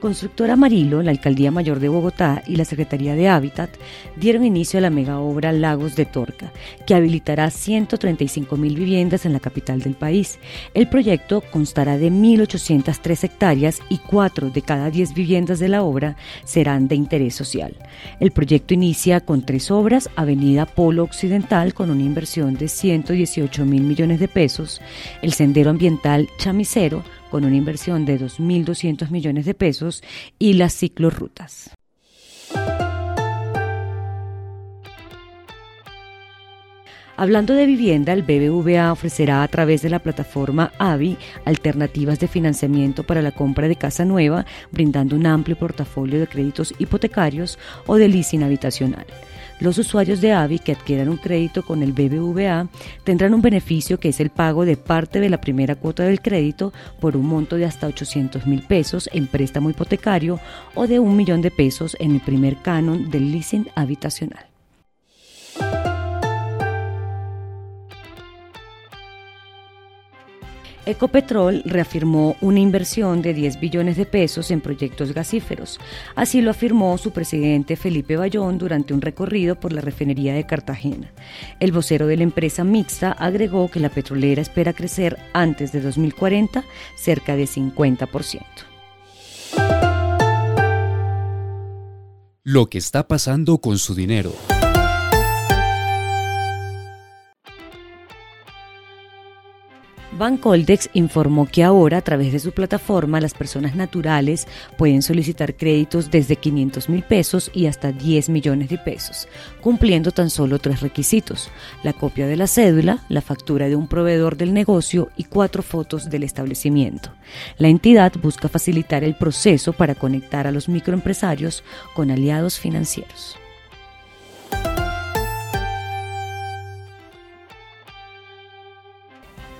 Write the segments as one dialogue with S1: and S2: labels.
S1: Constructora Amarillo, la Alcaldía Mayor de Bogotá y la Secretaría de Hábitat dieron inicio a la mega obra Lagos de Torca, que habilitará 135 mil viviendas en la capital del país. El proyecto constará de 1.803 hectáreas y 4 de cada 10 viviendas de la obra serán de interés social. El proyecto inicia con tres obras, Avenida Polo Occidental con una inversión de 118 mil millones de pesos, el Sendero Ambiental Chamicero, con una inversión de 2.200 millones de pesos y las ciclorrutas. Hablando de vivienda, el BBVA ofrecerá a través de la plataforma AVI alternativas de financiamiento para la compra de casa nueva, brindando un amplio portafolio de créditos hipotecarios o de leasing habitacional. Los usuarios de AVI que adquieran un crédito con el BBVA tendrán un beneficio que es el pago de parte de la primera cuota del crédito por un monto de hasta 800 mil pesos en préstamo hipotecario o de un millón de pesos en el primer canon del leasing habitacional. Ecopetrol reafirmó una inversión de 10 billones de pesos en proyectos gasíferos. Así lo afirmó su presidente Felipe Bayón durante un recorrido por la refinería de Cartagena. El vocero de la empresa mixta agregó que la petrolera espera crecer antes de 2040 cerca de 50%.
S2: Lo que está pasando con su dinero.
S1: Bancoldex informó que ahora, a través de su plataforma, las personas naturales pueden solicitar créditos desde 500 mil pesos y hasta 10 millones de pesos, cumpliendo tan solo tres requisitos, la copia de la cédula, la factura de un proveedor del negocio y cuatro fotos del establecimiento. La entidad busca facilitar el proceso para conectar a los microempresarios con aliados financieros.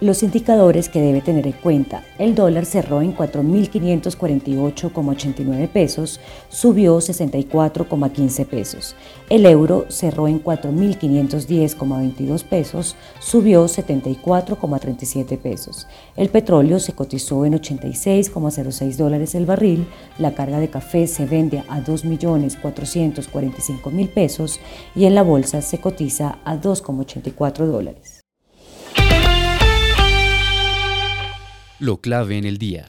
S1: Los indicadores que debe tener en cuenta. El dólar cerró en 4.548,89 pesos, subió 64,15 pesos. El euro cerró en 4.510,22 pesos, subió 74,37 pesos. El petróleo se cotizó en 86,06 dólares el barril. La carga de café se vende a 2.445.000 pesos y en la bolsa se cotiza a 2,84 dólares.
S2: Lo clave en el día.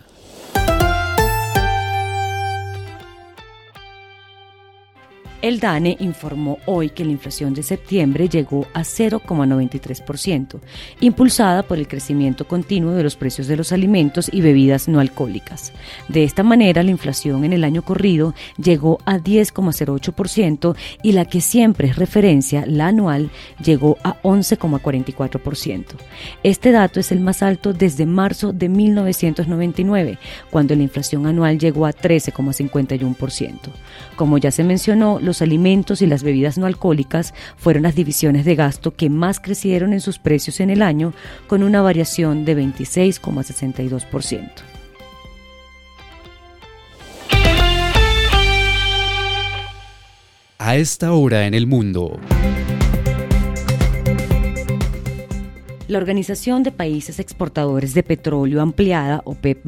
S1: El DANE informó hoy que la inflación de septiembre llegó a 0,93%, impulsada por el crecimiento continuo de los precios de los alimentos y bebidas no alcohólicas. De esta manera, la inflación en el año corrido llegó a 10,08% y la que siempre es referencia, la anual, llegó a 11,44%. Este dato es el más alto desde marzo de 1999, cuando la inflación anual llegó a 13,51%. Como ya se mencionó, los alimentos y las bebidas no alcohólicas fueron las divisiones de gasto que más crecieron en sus precios en el año, con una variación de 26,62%.
S2: A esta hora en el mundo.
S1: La Organización de Países Exportadores de Petróleo Ampliada, OPEP+,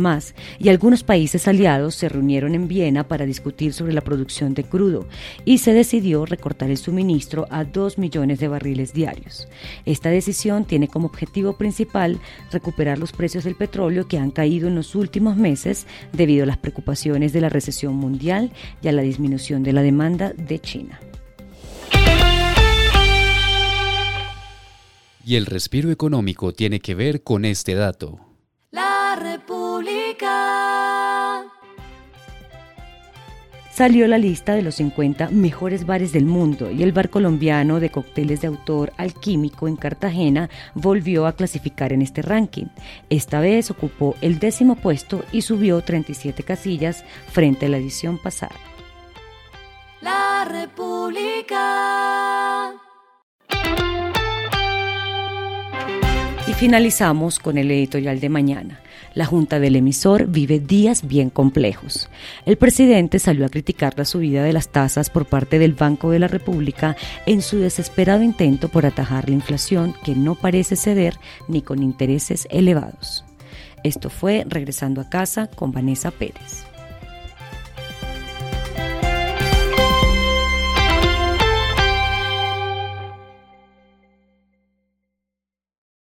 S1: y algunos países aliados se reunieron en Viena para discutir sobre la producción de crudo y se decidió recortar el suministro a 2 millones de barriles diarios. Esta decisión tiene como objetivo principal recuperar los precios del petróleo que han caído en los últimos meses debido a las preocupaciones de la recesión mundial y a la disminución de la demanda de China.
S2: Y el respiro económico tiene que ver con este dato.
S3: La República.
S1: Salió la lista de los 50 mejores bares del mundo y el bar colombiano de cócteles de autor Alquímico en Cartagena volvió a clasificar en este ranking. Esta vez ocupó el décimo puesto y subió 37 casillas frente a la edición pasada.
S3: La República.
S1: Finalizamos con el editorial de mañana. La Junta del emisor vive días bien complejos. El presidente salió a criticar la subida de las tasas por parte del Banco de la República en su desesperado intento por atajar la inflación que no parece ceder ni con intereses elevados. Esto fue Regresando a casa con Vanessa Pérez.